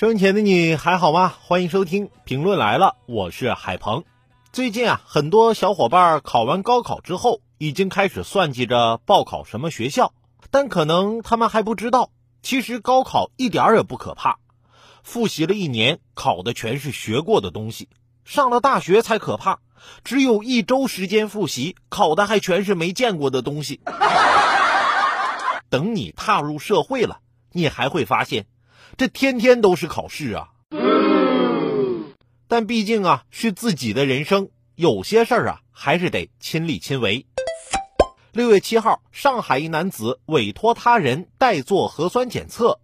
生前的你还好吗？欢迎收听评论来了，我是海鹏。最近啊，很多小伙伴考完高考之后，已经开始算计着报考什么学校，但可能他们还不知道，其实高考一点儿也不可怕。复习了一年，考的全是学过的东西；上了大学才可怕，只有一周时间复习，考的还全是没见过的东西。等你踏入社会了，你还会发现。这天天都是考试啊！但毕竟啊是自己的人生，有些事儿啊还是得亲力亲为。六月七号，上海一男子委托他人代做核酸检测，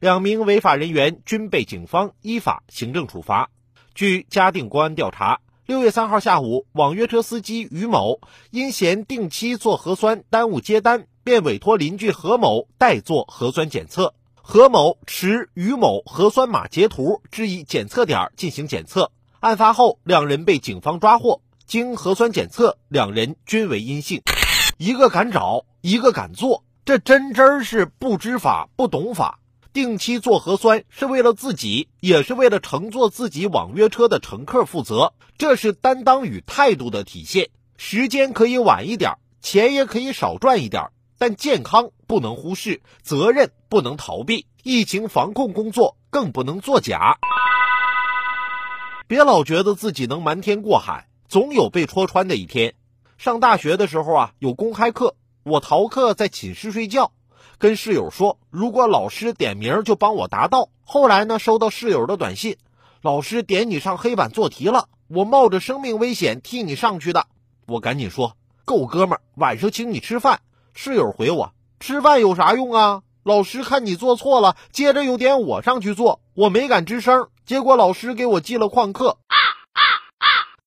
两名违法人员均被警方依法行政处罚。据嘉定公安调查，六月三号下午，网约车司机于某因嫌定期做核酸耽误接单，便委托邻居何某代做核酸检测。何某持于某核酸码截图至一检测点进行检测，案发后两人被警方抓获。经核酸检测，两人均为阴性。一个敢找，一个敢做，这真真是不知法不懂法。定期做核酸是为了自己，也是为了乘坐自己网约车的乘客负责，这是担当与态度的体现。时间可以晚一点，钱也可以少赚一点。但健康不能忽视，责任不能逃避，疫情防控工作更不能作假。别老觉得自己能瞒天过海，总有被戳穿的一天。上大学的时候啊，有公开课，我逃课在寝室睡觉，跟室友说，如果老师点名就帮我答到。后来呢，收到室友的短信，老师点你上黑板做题了，我冒着生命危险替你上去的。我赶紧说，够哥们儿，晚上请你吃饭。室友回我：“吃饭有啥用啊？老师看你做错了，接着又点我上去做，我没敢吱声。结果老师给我记了旷课。”